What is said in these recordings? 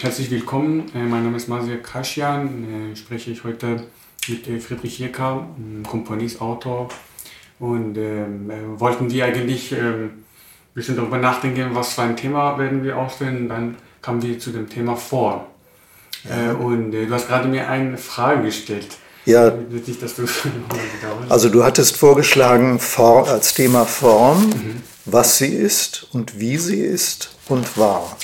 Herzlich willkommen, äh, mein Name ist Masir Kaschian, äh, spreche ich heute mit äh, Friedrich Jecker, Komponist, Autor. Und ähm, wollten wir eigentlich ähm, ein bisschen darüber nachdenken, was für ein Thema werden wir auswählen, dann kamen wir zu dem Thema Form. Ja. Und du hast gerade mir eine Frage gestellt. Ja. also du hattest vorgeschlagen als Thema Form, mhm. was sie ist und wie sie ist und war.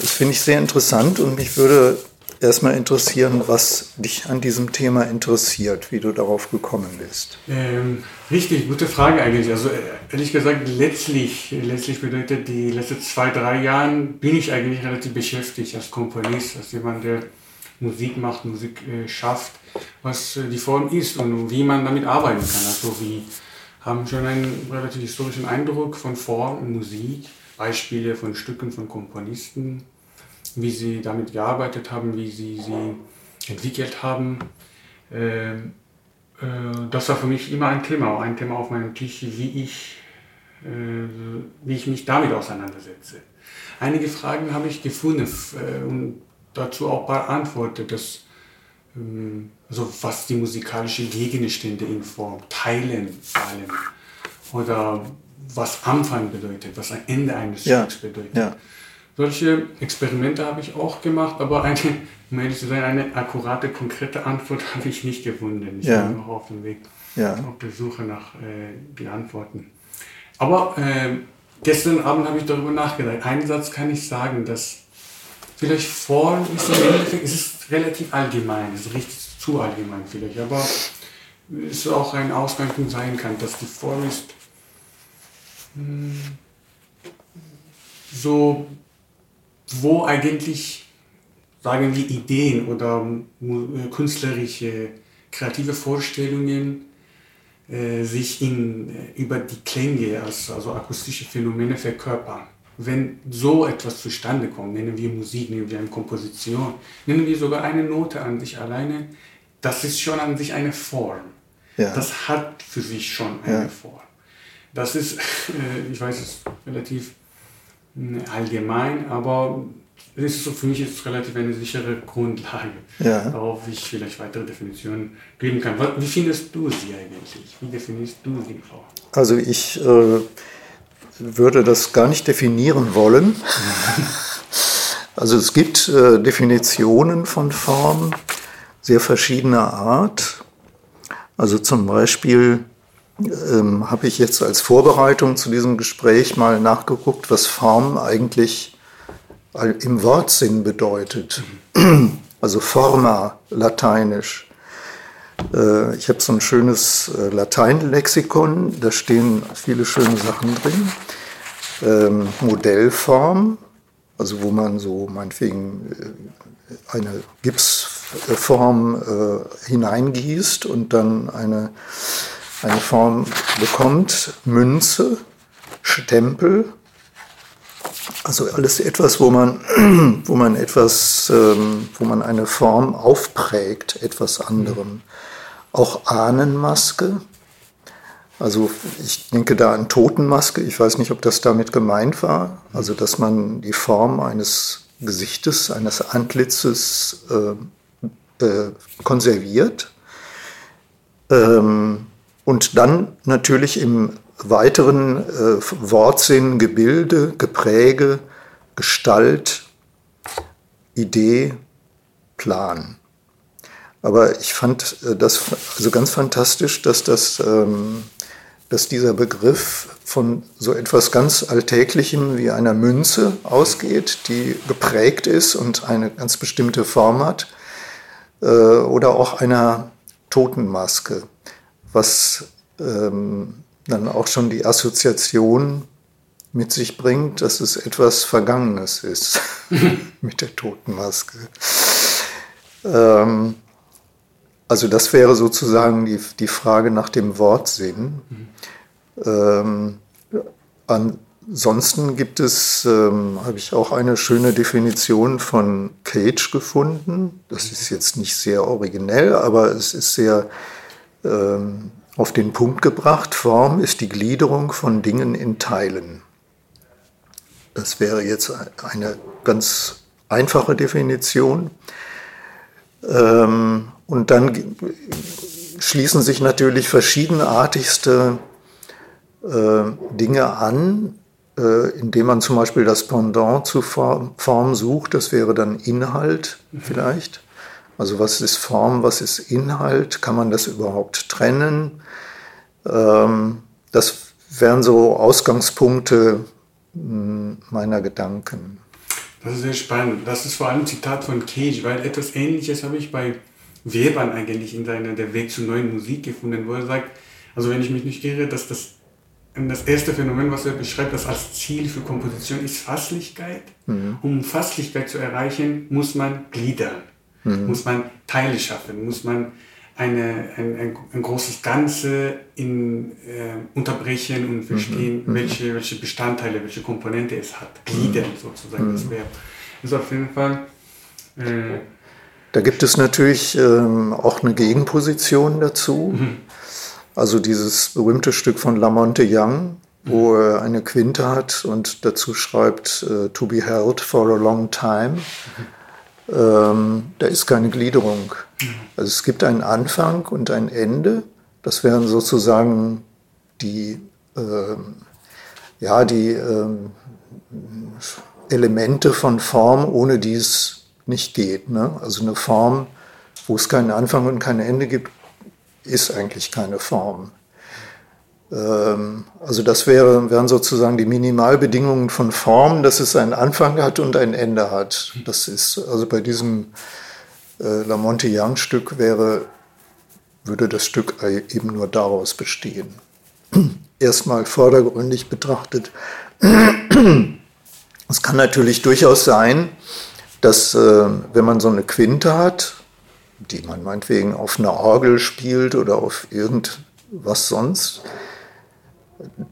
Das finde ich sehr interessant und mich würde erstmal interessieren, was dich an diesem Thema interessiert, wie du darauf gekommen bist. Ähm, richtig, gute Frage eigentlich. Also äh, ehrlich gesagt, letztlich, letztlich bedeutet die letzten zwei, drei Jahre bin ich eigentlich relativ beschäftigt als Komponist, als jemand, der Musik macht, Musik äh, schafft, was äh, die Form ist und wie man damit arbeiten kann. Also wir haben schon einen relativ historischen Eindruck von Form und Musik Beispiele von Stücken von Komponisten, wie sie damit gearbeitet haben, wie sie sie entwickelt haben. Ähm, äh, das war für mich immer ein Thema, ein Thema auf meinem Tisch, wie ich, äh, wie ich mich damit auseinandersetze. Einige Fragen habe ich gefunden äh, und dazu auch beantwortet, dass, ähm, also was die musikalischen Gegenstände in Form teilen vor allem oder was Anfang bedeutet, was ein Ende eines ja. Stücks bedeutet. Ja. Solche Experimente habe ich auch gemacht, aber eine, um ehrlich zu sein, eine akkurate, konkrete Antwort habe ich nicht gefunden. Ich ja. bin noch auf dem Weg, ja. auf der Suche nach äh, den Antworten. Aber äh, gestern Abend habe ich darüber nachgedacht. Einen Satz kann ich sagen, dass vielleicht Form ist im Endeffekt, es ist relativ allgemein, es ist richtig zu allgemein vielleicht, aber es auch ein Ausgangspunkt sein kann, dass die Form ist so, wo eigentlich, sagen wir, Ideen oder äh, künstlerische, kreative Vorstellungen äh, sich in, äh, über die Klänge, als, also akustische Phänomene verkörpern. Wenn so etwas zustande kommt, nennen wir Musik, nennen wir eine Komposition, nennen wir sogar eine Note an sich alleine, das ist schon an sich eine Form. Ja. Das hat für sich schon eine ja. Form. Das ist, äh, ich weiß, es relativ allgemein, aber ist so, für mich ist es relativ eine sichere Grundlage, ja. darauf ich vielleicht weitere Definitionen geben kann. Wie findest du sie eigentlich? Wie definierst du sie, Frau? Also ich äh, würde das gar nicht definieren wollen. also es gibt äh, Definitionen von Form sehr verschiedener Art. Also zum Beispiel ähm, habe ich jetzt als Vorbereitung zu diesem Gespräch mal nachgeguckt, was Form eigentlich im Wortsinn bedeutet. Also forma, lateinisch. Äh, ich habe so ein schönes äh, Lateinlexikon, da stehen viele schöne Sachen drin. Ähm, Modellform, also wo man so meinetwegen äh, eine Gipsform hineingießt und dann eine eine Form bekommt, Münze, Stempel, also alles etwas, wo man, wo man etwas, ähm, wo man eine Form aufprägt, etwas anderem. Auch Ahnenmaske, also ich denke da an Totenmaske, ich weiß nicht, ob das damit gemeint war, also dass man die Form eines Gesichtes, eines Antlitzes äh, äh, konserviert. Ähm, und dann natürlich im weiteren äh, Wortsinn Gebilde, Gepräge, Gestalt, Idee, Plan. Aber ich fand äh, das also ganz fantastisch, dass, das, ähm, dass dieser Begriff von so etwas ganz Alltäglichem wie einer Münze ausgeht, die geprägt ist und eine ganz bestimmte Form hat, äh, oder auch einer Totenmaske was ähm, dann auch schon die Assoziation mit sich bringt, dass es etwas Vergangenes ist mit der Totenmaske. Ähm, also das wäre sozusagen die, die Frage nach dem Wortsinn. Mhm. Ähm, an, ansonsten gibt es, ähm, habe ich auch eine schöne Definition von Cage gefunden. Das ist jetzt nicht sehr originell, aber es ist sehr auf den Punkt gebracht. Form ist die Gliederung von Dingen in Teilen. Das wäre jetzt eine ganz einfache Definition. Ähm, und dann schließen sich natürlich verschiedenartigste äh, Dinge an, äh, indem man zum Beispiel das Pendant zu Form, Form sucht. Das wäre dann Inhalt mhm. vielleicht. Also was ist Form, was ist Inhalt? Kann man das überhaupt trennen? Ähm, das wären so Ausgangspunkte hm, meiner Gedanken. Das ist sehr spannend. Das ist vor allem ein Zitat von Cage, weil etwas Ähnliches habe ich bei Webern eigentlich in seiner Der Weg zur neuen Musik gefunden, wo er sagt, also wenn ich mich nicht irre, dass das das erste Phänomen, was er beschreibt, das als Ziel für Komposition ist Fasslichkeit. Mhm. Um Fasslichkeit zu erreichen, muss man gliedern, mhm. muss man Teile schaffen, muss man eine, ein, ein, ein großes Ganze in, äh, unterbrechen und verstehen, mhm. welche, welche Bestandteile, welche Komponente es hat. Gliedern sozusagen das Verb. Das ist auf jeden Fall. Äh, da gibt es natürlich ähm, auch eine Gegenposition dazu. Mhm. Also dieses berühmte Stück von Lamonte Young, wo mhm. er eine Quinte hat und dazu schreibt, uh, to be held for a long time. Mhm. Ähm, da ist keine Gliederung. Also es gibt einen Anfang und ein Ende. Das wären sozusagen die, äh, ja, die äh, Elemente von Form, ohne die es nicht geht. Ne? Also eine Form, wo es keinen Anfang und kein Ende gibt, ist eigentlich keine Form. Ähm, also das wäre, wären sozusagen die Minimalbedingungen von Form, dass es einen Anfang hat und ein Ende hat. Das ist also bei diesem äh, Lamonte Young Stück wäre, würde das Stück eben nur daraus bestehen. Erstmal vordergründig betrachtet. Es kann natürlich durchaus sein, dass äh, wenn man so eine Quinte hat, die man meinetwegen auf einer Orgel spielt oder auf irgendwas sonst,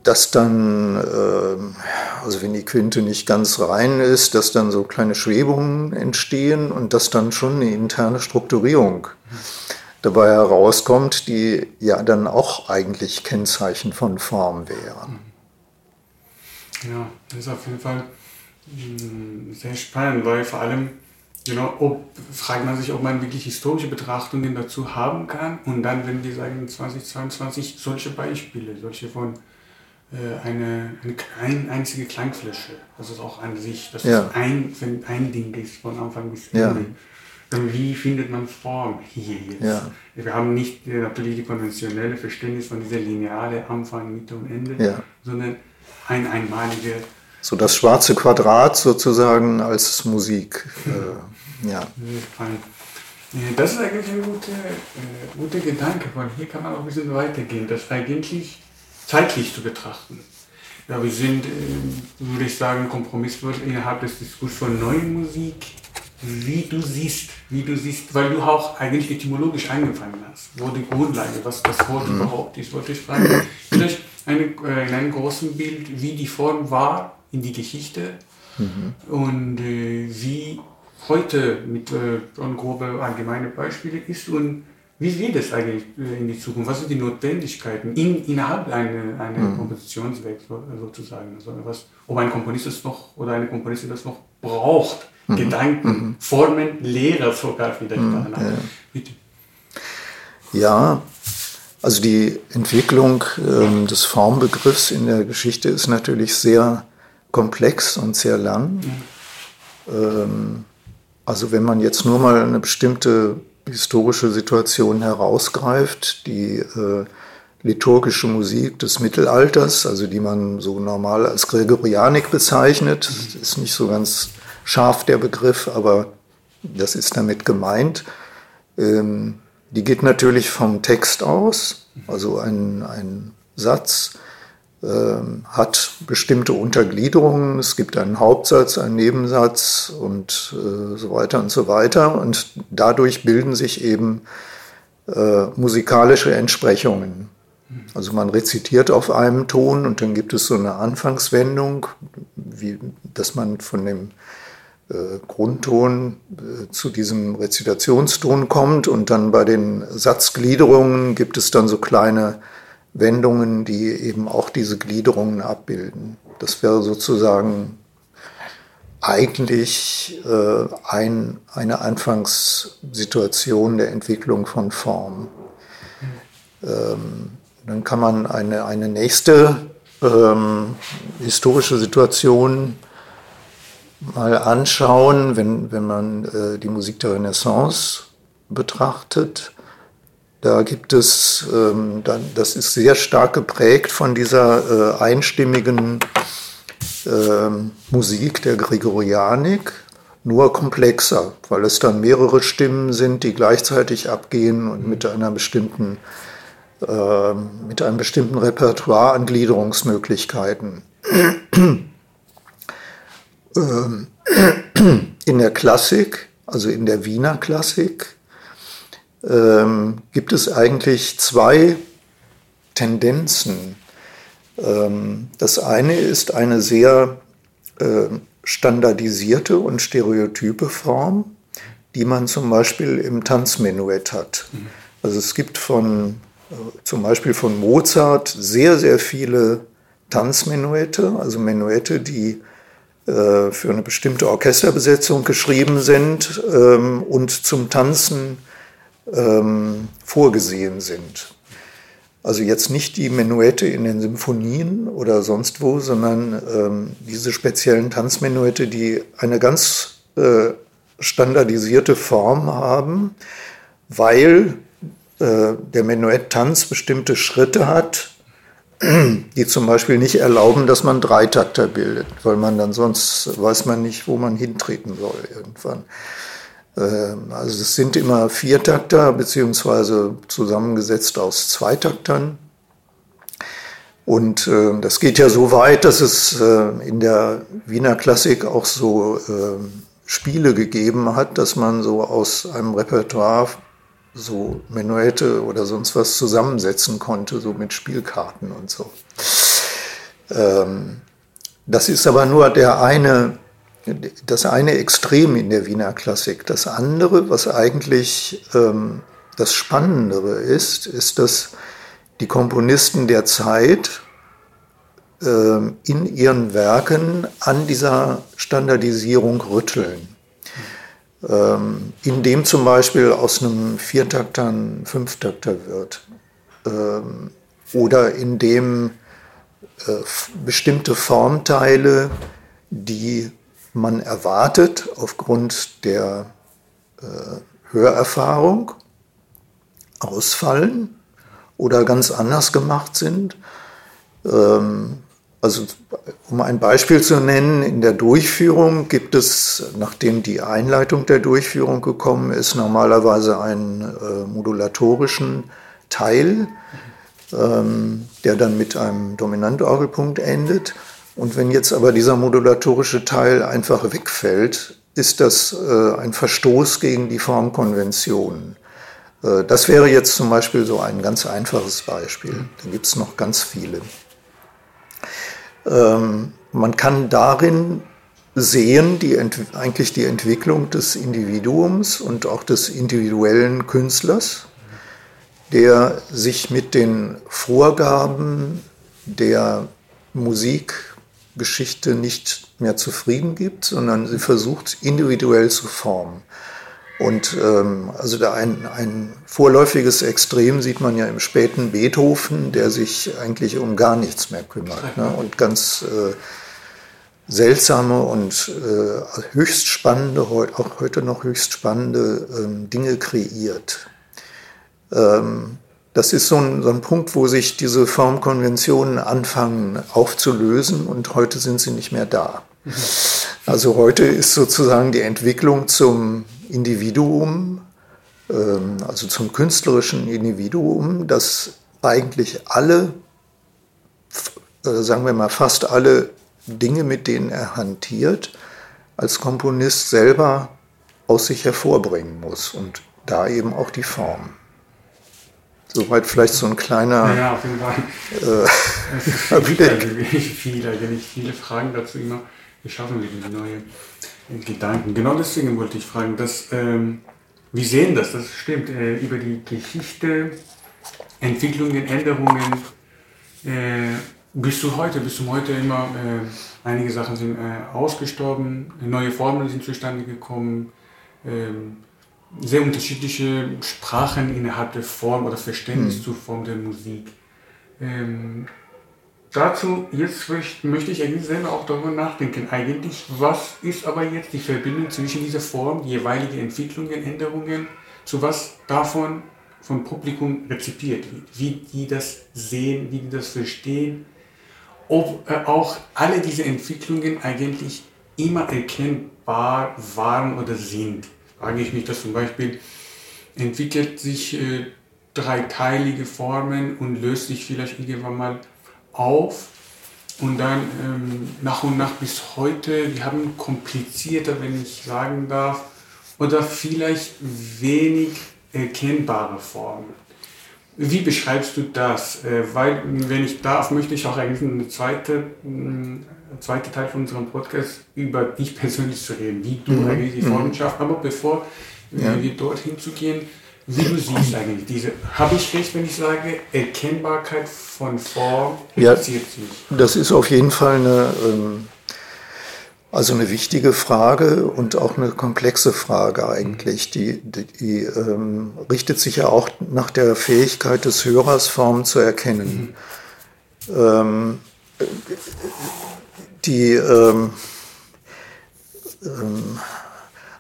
dass dann, äh, also wenn die Quinte nicht ganz rein ist, dass dann so kleine Schwebungen entstehen und dass dann schon eine interne Strukturierung dabei herauskommt, die ja dann auch eigentlich Kennzeichen von Form wäre. Ja, das ist auf jeden Fall hm, sehr spannend, weil vor allem Genau, ob, fragt man sich, ob man wirklich historische Betrachtungen dazu haben kann. Und dann, wenn wir sagen 2022, solche Beispiele, solche von eine, eine ein, einzige Klangfläche. Das ist auch an sich, dass ja. es ein, ein Ding ist von Anfang bis Ende. Ja. Dann wie findet man Form hier jetzt? Ja. Wir haben nicht äh, natürlich die konventionelle Verständnis von dieser lineare Anfang, Mitte und Ende, sondern ein einmalige. So das schwarze Quadrat sozusagen als Musik. Äh, ja. Das ist eigentlich ein guter, äh, guter Gedanke, weil hier kann man auch ein bisschen weitergehen, dass eigentlich zeitlich zu betrachten. Ja, wir sind, äh, würde ich sagen, kompromisslos innerhalb des Diskurses von neuen Musik, wie du siehst, wie du siehst, weil du auch eigentlich etymologisch angefangen hast, wo die Grundlage, was das Wort mhm. überhaupt ist, wollte ich fragen. Vielleicht eine, äh, in einem großen Bild, wie die Form war in die Geschichte mhm. und äh, wie heute mit äh, grobe allgemeine Beispiele ist und wie geht es eigentlich äh, in die Zukunft? Was sind die Notwendigkeiten in, innerhalb einer, einer mhm. Kompositionsweg sozusagen? Also was, ob ein Komponist es noch oder eine Komponistin das noch braucht? Mhm. Gedanken, mhm. Formen, Lehrer sogar vielleicht mhm. ja. Bitte. Ja, also die Entwicklung ähm, des Formbegriffs in der Geschichte ist natürlich sehr komplex und sehr lang. Ähm, also wenn man jetzt nur mal eine bestimmte historische Situation herausgreift, die äh, liturgische Musik des Mittelalters, also die man so normal als Gregorianik bezeichnet, das ist nicht so ganz scharf der Begriff, aber das ist damit gemeint. Ähm, die geht natürlich vom Text aus, also ein, ein Satz hat bestimmte Untergliederungen. Es gibt einen Hauptsatz, einen Nebensatz und äh, so weiter und so weiter. Und dadurch bilden sich eben äh, musikalische Entsprechungen. Also man rezitiert auf einem Ton und dann gibt es so eine Anfangswendung, wie, dass man von dem äh, Grundton äh, zu diesem Rezitationston kommt und dann bei den Satzgliederungen gibt es dann so kleine Wendungen, die eben auch diese Gliederungen abbilden. Das wäre sozusagen eigentlich äh, ein, eine Anfangssituation der Entwicklung von Form. Ähm, dann kann man eine, eine nächste ähm, historische Situation mal anschauen, wenn, wenn man äh, die Musik der Renaissance betrachtet. Da gibt es, ähm, das ist sehr stark geprägt von dieser äh, einstimmigen äh, Musik der Gregorianik, nur komplexer, weil es dann mehrere Stimmen sind, die gleichzeitig abgehen und mit einer bestimmten äh, mit einem bestimmten Repertoire an Gliederungsmöglichkeiten. Ähm, in der Klassik, also in der Wiener Klassik, ähm, gibt es eigentlich zwei Tendenzen. Ähm, das eine ist eine sehr äh, standardisierte und stereotype Form, die man zum Beispiel im Tanzmenuett hat. Mhm. Also es gibt von zum Beispiel von Mozart sehr, sehr viele Tanzmenuette, also Menuette, die äh, für eine bestimmte Orchesterbesetzung geschrieben sind ähm, und zum Tanzen ähm, vorgesehen sind. Also jetzt nicht die Menuette in den Symphonien oder sonst wo, sondern ähm, diese speziellen Tanzmenuette, die eine ganz äh, standardisierte Form haben, weil äh, der Menuett-Tanz bestimmte Schritte hat, die zum Beispiel nicht erlauben, dass man Dreitakter bildet, weil man dann sonst weiß man nicht, wo man hintreten soll irgendwann. Ähm, also es sind immer Viertakter beziehungsweise zusammengesetzt aus Zweitaktern. Und äh, das geht ja so weit, dass es äh, in der Wiener Klassik auch so äh, Spiele gegeben hat, dass man so aus einem Repertoire so Menuette oder sonst was zusammensetzen konnte, so mit Spielkarten und so. Ähm, das ist aber nur der eine, das eine Extrem in der Wiener Klassik. Das andere, was eigentlich ähm, das Spannendere ist, ist, dass die Komponisten der Zeit ähm, in ihren Werken an dieser Standardisierung rütteln ähm, indem zum Beispiel aus einem Viertakter ein Fünftakter wird ähm, oder indem äh, bestimmte Formteile, die man erwartet aufgrund der äh, Hörerfahrung, ausfallen oder ganz anders gemacht sind. Ähm, also um ein Beispiel zu nennen, in der Durchführung gibt es, nachdem die Einleitung der Durchführung gekommen ist, normalerweise einen äh, modulatorischen Teil, ähm, der dann mit einem Dominantorgelpunkt endet. Und wenn jetzt aber dieser modulatorische Teil einfach wegfällt, ist das äh, ein Verstoß gegen die Formkonvention. Äh, das wäre jetzt zum Beispiel so ein ganz einfaches Beispiel. Da gibt es noch ganz viele. Ähm, man kann darin sehen, die, eigentlich die Entwicklung des Individuums und auch des individuellen Künstlers, der sich mit den Vorgaben der Musikgeschichte nicht mehr zufrieden gibt, sondern sie versucht individuell zu formen. Und ähm, also da ein, ein vorläufiges Extrem sieht man ja im späten Beethoven, der sich eigentlich um gar nichts mehr kümmert ne? und ganz äh, seltsame und äh, höchst spannende, auch heute noch höchst spannende ähm, Dinge kreiert. Ähm, das ist so ein, so ein Punkt, wo sich diese Formkonventionen anfangen aufzulösen und heute sind sie nicht mehr da. Mhm. Also heute ist sozusagen die Entwicklung zum Individuum, ähm, also zum künstlerischen Individuum, das eigentlich alle, äh, sagen wir mal fast alle Dinge, mit denen er hantiert, als Komponist selber aus sich hervorbringen muss und da eben auch die Form. Soweit vielleicht so ein kleiner. Ja, auf jeden Fall. Äh, es gibt eigentlich viele, viele Fragen dazu immer. Wir die neue Gedanken? Genau deswegen wollte ich fragen, dass, ähm, wie sehen das? Das stimmt, äh, über die Geschichte, Entwicklungen, Änderungen. Äh, bis zu heute, bis zum heute immer, äh, einige Sachen sind äh, ausgestorben, neue Formen sind zustande gekommen. Ähm, sehr unterschiedliche Sprachen innerhalb der Form oder Verständnis mhm. zur Form der Musik. Ähm, dazu, jetzt möchte ich eigentlich selber auch darüber nachdenken, eigentlich, was ist aber jetzt die Verbindung zwischen dieser Form, jeweilige Entwicklungen, Änderungen, zu was davon vom Publikum rezipiert wird, wie die das sehen, wie die das verstehen, ob äh, auch alle diese Entwicklungen eigentlich immer erkennbar waren oder sind frage ich mich, dass zum Beispiel entwickelt sich äh, dreiteilige Formen und löst sich vielleicht irgendwann mal auf und dann ähm, nach und nach bis heute, wir haben komplizierter, wenn ich sagen darf, oder vielleicht wenig erkennbare Formen. Wie beschreibst du das? Äh, weil, wenn ich darf, möchte ich auch eigentlich eine zweite, mm, zweite Teil von unserem Podcast über dich persönlich zu reden, wie du mhm. eigentlich die Formen mhm. Aber bevor ja. wir dorthin zu gehen, wie du siehst eigentlich diese, habe ich recht, wenn ich sage, Erkennbarkeit von Form interessiert ja, sich? Das ist auf jeden Fall eine, ähm, also eine wichtige Frage und auch eine komplexe Frage eigentlich. Die, die, die ähm, richtet sich ja auch nach der Fähigkeit des Hörers, Formen zu erkennen. Mhm. Ähm, die, ähm, ähm,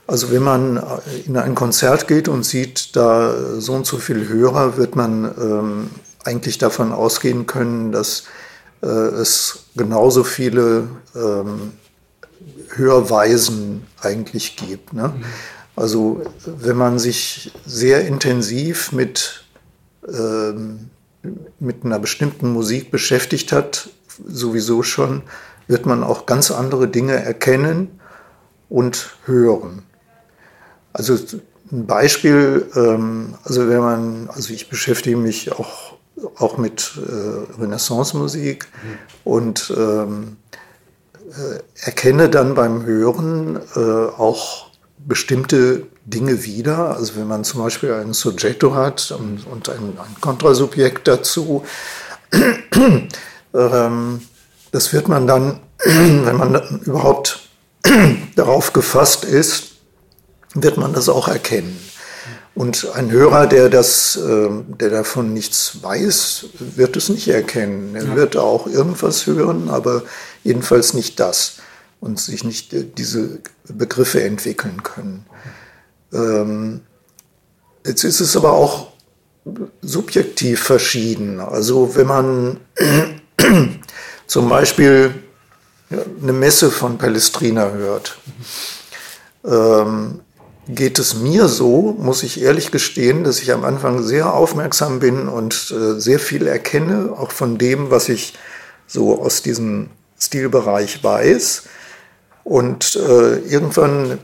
also wenn man in ein Konzert geht und sieht da so und so viele Hörer, wird man ähm, eigentlich davon ausgehen können, dass äh, es genauso viele ähm, Hörweisen eigentlich gibt. Ne? Mhm. Also wenn man sich sehr intensiv mit, ähm, mit einer bestimmten Musik beschäftigt hat, sowieso schon, wird man auch ganz andere Dinge erkennen und hören. Also ein Beispiel, ähm, also wenn man, also ich beschäftige mich auch, auch mit äh, Renaissance-Musik mhm. und ähm, äh, erkenne dann beim Hören äh, auch bestimmte Dinge wieder. Also wenn man zum Beispiel ein Soggetto hat und, und ein, ein Kontrasubjekt dazu, ähm, das wird man dann, wenn man überhaupt darauf gefasst ist, wird man das auch erkennen. Und ein Hörer, der, das, ähm, der davon nichts weiß, wird es nicht erkennen. Er ja. wird auch irgendwas hören, aber jedenfalls nicht das und sich nicht äh, diese Begriffe entwickeln können. Ähm, jetzt ist es aber auch subjektiv verschieden. Also wenn man zum Beispiel eine Messe von Palestrina hört, ähm, geht es mir so, muss ich ehrlich gestehen, dass ich am Anfang sehr aufmerksam bin und äh, sehr viel erkenne, auch von dem, was ich so aus diesem Stilbereich weiß. Und äh, irgendwann äh,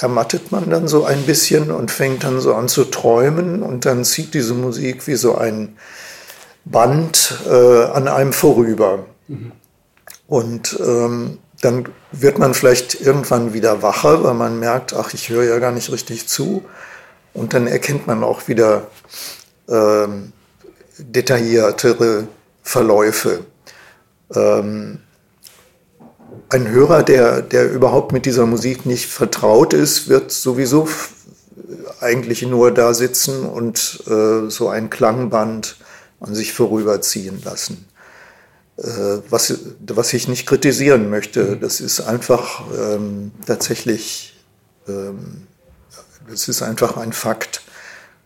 ermattet man dann so ein bisschen und fängt dann so an zu träumen und dann zieht diese Musik wie so ein Band äh, an einem vorüber. Mhm. Und ähm, dann wird man vielleicht irgendwann wieder wacher, weil man merkt, ach, ich höre ja gar nicht richtig zu. Und dann erkennt man auch wieder ähm, detailliertere Verläufe. Ähm, ein Hörer, der, der überhaupt mit dieser Musik nicht vertraut ist, wird sowieso eigentlich nur da sitzen und äh, so ein Klangband an sich vorüberziehen lassen. Äh, was, was ich nicht kritisieren möchte. Mhm. Das ist einfach ähm, tatsächlich, ähm, das ist einfach ein Fakt.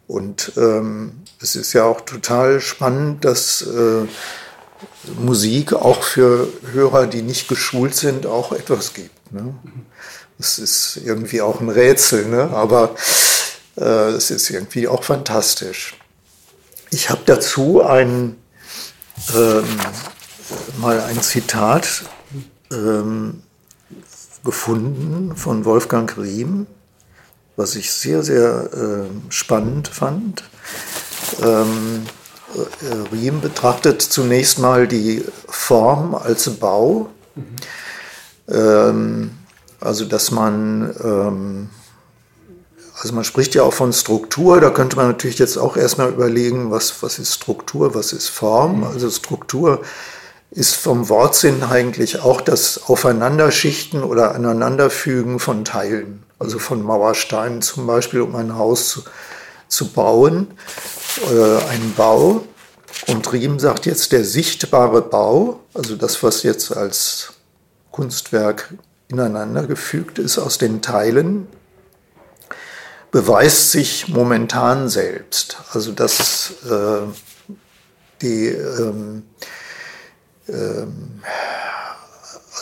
Und ähm, es ist ja auch total spannend, dass äh, Musik auch für Hörer, die nicht geschult sind, auch etwas gibt. Ne? Das ist irgendwie auch ein Rätsel, ne? aber äh, es ist irgendwie auch fantastisch. Ich habe dazu ein, ähm, mal ein Zitat ähm, gefunden von Wolfgang Riem, was ich sehr, sehr äh, spannend fand. ähm, äh, Riem betrachtet zunächst mal die Form als Bau. Mhm. Ähm, also dass man, ähm, also man spricht ja auch von Struktur, da könnte man natürlich jetzt auch erstmal überlegen, was, was ist Struktur, was ist Form. Mhm. Also Struktur ist vom Wortsinn eigentlich auch das Aufeinanderschichten oder Aneinanderfügen von Teilen. Also von Mauersteinen zum Beispiel, um ein Haus zu, zu bauen, äh, einen Bau. Und Riem sagt jetzt, der sichtbare Bau, also das, was jetzt als Kunstwerk ineinander gefügt ist aus den Teilen, beweist sich momentan selbst. Also dass äh, die ähm, ähm,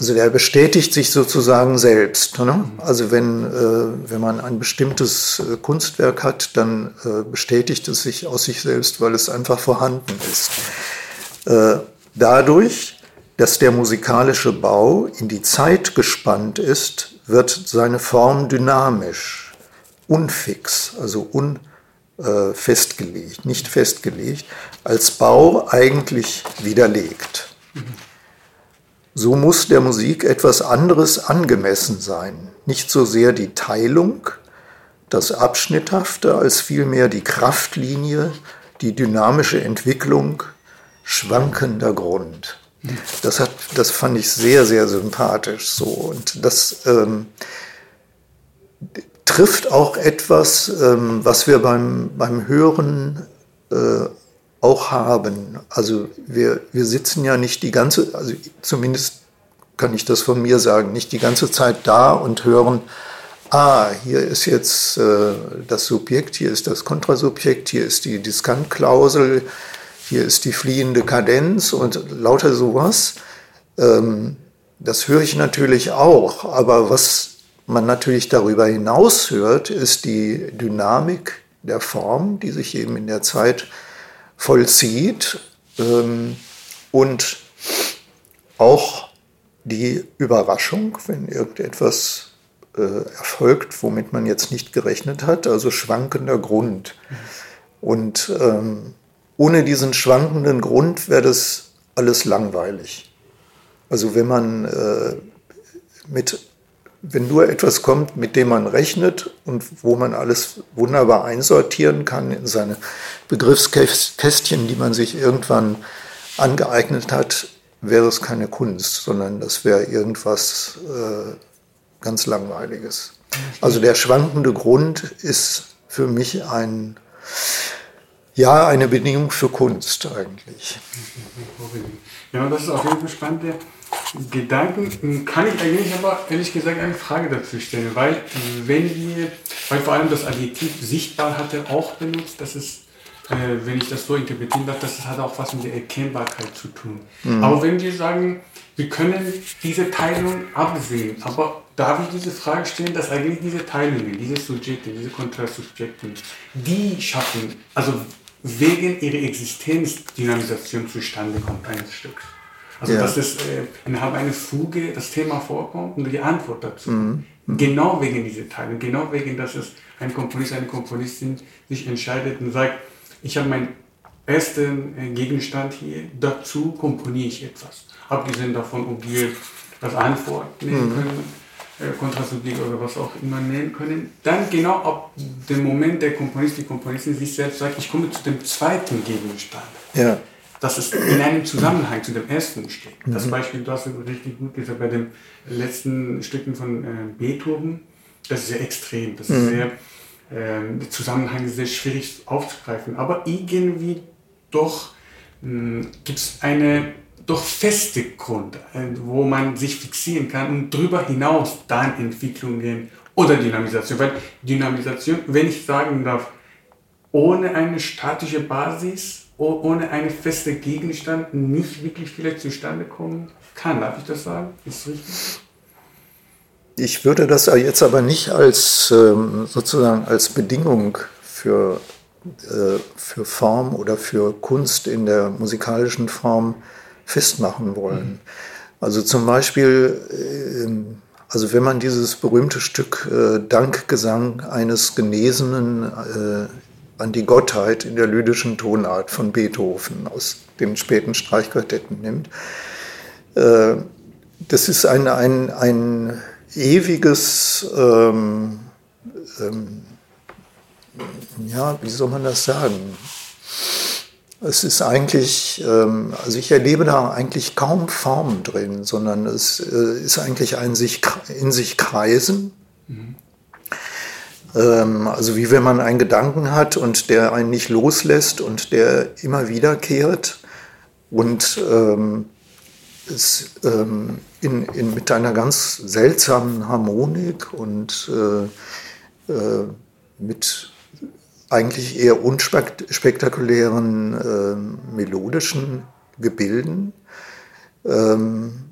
also der bestätigt sich sozusagen selbst. Ne? Also wenn, äh, wenn man ein bestimmtes äh, Kunstwerk hat, dann äh, bestätigt es sich aus sich selbst, weil es einfach vorhanden ist. Äh, dadurch, dass der musikalische Bau in die Zeit gespannt ist, wird seine Form dynamisch, unfix, also unfestgelegt, nicht festgelegt, als Bau eigentlich widerlegt. So muss der Musik etwas anderes angemessen sein, nicht so sehr die Teilung, das Abschnitthafte, als vielmehr die Kraftlinie, die dynamische Entwicklung, schwankender Grund. Das, hat, das fand ich sehr, sehr sympathisch so. Und das ähm, trifft auch etwas, ähm, was wir beim, beim Hören äh, auch haben. Also wir, wir sitzen ja nicht die ganze, also zumindest kann ich das von mir sagen, nicht die ganze Zeit da und hören, ah, hier ist jetzt äh, das Subjekt, hier ist das Kontrasubjekt, hier ist die Diskantklausel, hier ist die fliehende Kadenz und lauter sowas. Ähm, das höre ich natürlich auch, aber was man natürlich darüber hinaus hört, ist die Dynamik der Form, die sich eben in der Zeit vollzieht ähm, und auch die Überraschung, wenn irgendetwas äh, erfolgt, womit man jetzt nicht gerechnet hat, also schwankender Grund. Und ähm, ohne diesen schwankenden Grund wäre das alles langweilig. Also wenn man äh, mit wenn nur etwas kommt, mit dem man rechnet und wo man alles wunderbar einsortieren kann in seine Begriffskästchen, die man sich irgendwann angeeignet hat, wäre es keine Kunst, sondern das wäre irgendwas äh, ganz Langweiliges. Also der schwankende Grund ist für mich ein, ja, eine Bedingung für Kunst eigentlich. Ja, das ist auf jeden Fall spannend. Gedanken kann ich eigentlich aber ehrlich gesagt eine Frage dazu stellen, weil wenn wir, weil vor allem das Adjektiv sichtbar hat er auch benutzt, das ist, äh, wenn ich das so interpretieren darf, das hat auch was mit der Erkennbarkeit zu tun. Mhm. Aber wenn wir sagen, wir können diese Teilung absehen, aber darf ich diese Frage stellen, dass eigentlich diese Teilungen, diese Subjekte, diese Kontrasubjekte, die schaffen, also wegen ihrer Existenz Dynamisation zustande kommt eines Stücks. Also ja. dass es äh, innerhalb einer Fuge das Thema vorkommt und die Antwort dazu. Mhm. Mhm. Genau wegen dieser Teile, genau wegen, dass es ein Komponist, eine Komponistin sich entscheidet und sagt, ich habe meinen ersten äh, Gegenstand hier, dazu komponiere ich etwas. Abgesehen davon, ob wir das Antwort nehmen mhm. können, Kontrasubjekt oder was auch immer nehmen können. Dann genau ab dem Moment der Komponist, die Komponistin sich selbst sagt, ich komme zu dem zweiten Gegenstand. Ja dass es in einem Zusammenhang zu dem ersten steht. Das mhm. Beispiel, du hast richtig gut gesagt, bei den letzten Stücken von äh, Beethoven, das ist sehr extrem, das ist mhm. sehr, äh, der Zusammenhang ist sehr schwierig aufzugreifen, aber irgendwie doch hm, gibt es eine doch feste Grund, äh, wo man sich fixieren kann und darüber hinaus dann Entwicklungen oder Dynamisation, weil Dynamisation, wenn ich sagen darf, ohne eine statische Basis ohne einen festen Gegenstand nicht wirklich vielleicht zustande kommen kann. Darf ich das sagen? Ist richtig? Ich würde das jetzt aber nicht als ähm, sozusagen als Bedingung für, äh, für Form oder für Kunst in der musikalischen Form festmachen wollen. Also zum Beispiel, ähm, also wenn man dieses berühmte Stück äh, Dankgesang eines Genesenen äh, an die Gottheit in der lydischen Tonart von Beethoven aus den späten Streichquartetten nimmt. Äh, das ist ein, ein, ein ewiges, ähm, ähm, ja, wie soll man das sagen? Es ist eigentlich, ähm, also ich erlebe da eigentlich kaum Formen drin, sondern es äh, ist eigentlich ein sich, in sich kreisen. Mhm. Also wie wenn man einen Gedanken hat und der einen nicht loslässt und der immer wiederkehrt und ähm, es ähm, in, in, mit einer ganz seltsamen Harmonik und äh, äh, mit eigentlich eher unspektakulären äh, melodischen Gebilden, ähm,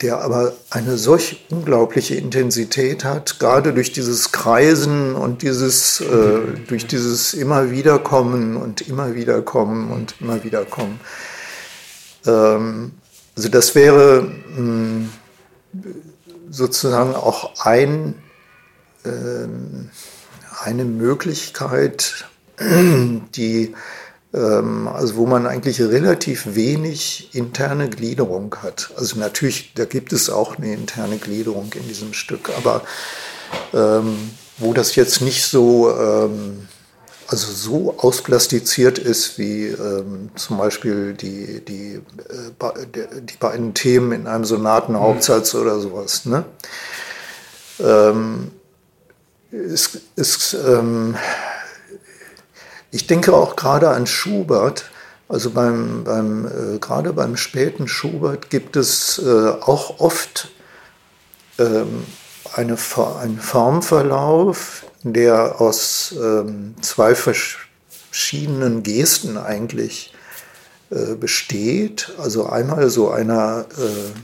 der aber eine solch unglaubliche Intensität hat, gerade durch dieses Kreisen und dieses, äh, durch dieses immer wiederkommen und immer wiederkommen und immer wiederkommen. Ähm, also das wäre mh, hm, sozusagen auch ein, ähm, eine Möglichkeit, die, ähm, also wo man eigentlich relativ wenig interne Gliederung hat. Also natürlich, da gibt es auch eine interne Gliederung in diesem Stück, aber ähm, wo das jetzt nicht so ähm, also so ausplastiziert ist wie ähm, zum Beispiel die, die, äh, die beiden Themen in einem Sonatenhauptsatz mhm. oder sowas. Ne? Ähm, ist, ist, ähm, ich denke auch gerade an Schubert. Also beim, beim, äh, gerade beim späten Schubert gibt es äh, auch oft ähm, eine, einen Formverlauf, der aus ähm, zwei verschiedenen Gesten eigentlich äh, besteht. Also einmal so einer, äh,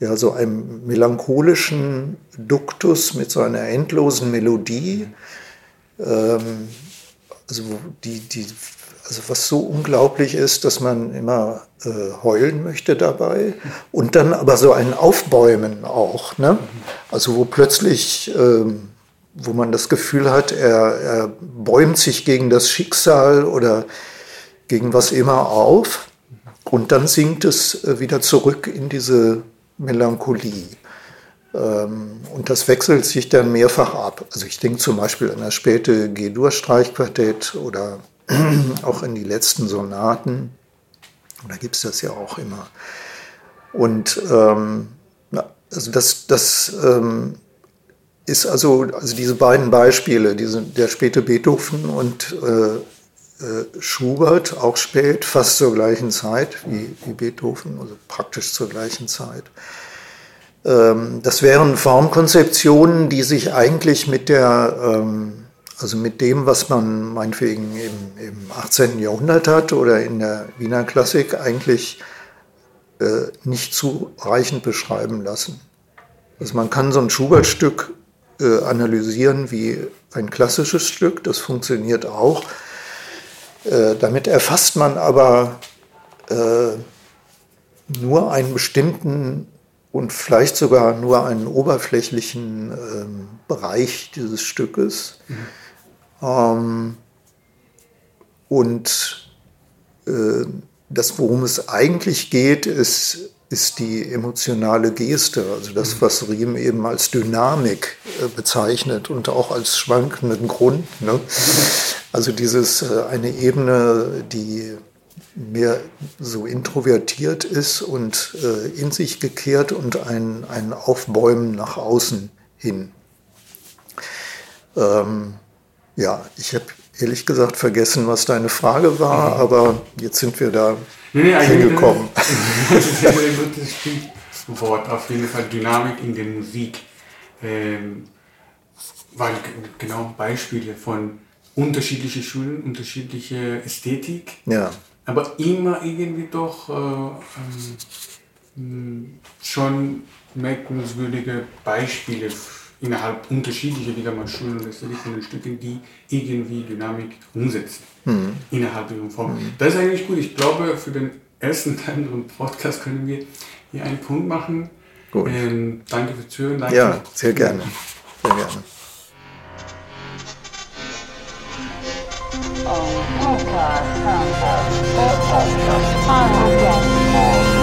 ja, so einem melancholischen Duktus mit so einer endlosen Melodie. Ähm, also die, die, also was so unglaublich ist, dass man immer äh, heulen möchte dabei und dann aber so ein Aufbäumen auch, ne? Also wo plötzlich ähm, wo man das Gefühl hat, er, er bäumt sich gegen das Schicksal oder gegen was immer auf und dann sinkt es äh, wieder zurück in diese Melancholie. Ähm, und das wechselt sich dann mehrfach ab. Also ich denke zum Beispiel an das späte G-Dur-Streichquartett oder auch in die letzten Sonaten. Da gibt es das ja auch immer. Und ähm, also das, das ähm, ist also, also diese beiden Beispiele, diese, der späte Beethoven und äh, Schubert, auch spät, fast zur gleichen Zeit wie, wie Beethoven, also praktisch zur gleichen Zeit. Ähm, das wären Formkonzeptionen, die sich eigentlich mit der, ähm, also mit dem, was man meinetwegen im, im 18. Jahrhundert hat oder in der Wiener Klassik eigentlich äh, nicht zureichend beschreiben lassen. Also man kann so ein Schubert-Stück äh, analysieren wie ein klassisches Stück. Das funktioniert auch. Äh, damit erfasst man aber äh, nur einen bestimmten und vielleicht sogar nur einen oberflächlichen ähm, Bereich dieses Stückes. Mhm. Ähm, und äh, das, worum es eigentlich geht, ist ist die emotionale Geste, also das, mhm. was Riem eben als Dynamik äh, bezeichnet und auch als schwankenden Grund. Ne? Also dieses äh, eine Ebene, die mehr so introvertiert ist und äh, in sich gekehrt und ein, ein Aufbäumen nach außen hin. Ähm, ja, ich habe ehrlich gesagt vergessen, was deine Frage war, mhm. aber jetzt sind wir da nee, hingekommen. Das ist ein gutes Stichwort, auf jeden Fall Dynamik in der Musik. Ähm, weil genau Beispiele von unterschiedlichen Schulen, unterschiedliche Ästhetik, ja. aber immer irgendwie doch äh, ähm, schon merkwürdige Beispiele innerhalb unterschiedlicher letztendlich von den Stücken, die irgendwie Dynamik umsetzen mhm. innerhalb ihrer Form. Mhm. Das ist eigentlich gut. Ich glaube, für den ersten Teil unseres Podcasts können wir hier einen Punkt machen. Gut. Ähm, danke fürs Zuhören. Danke ja, sehr gerne. Sehr gerne. Podcast. Podcast. Podcast.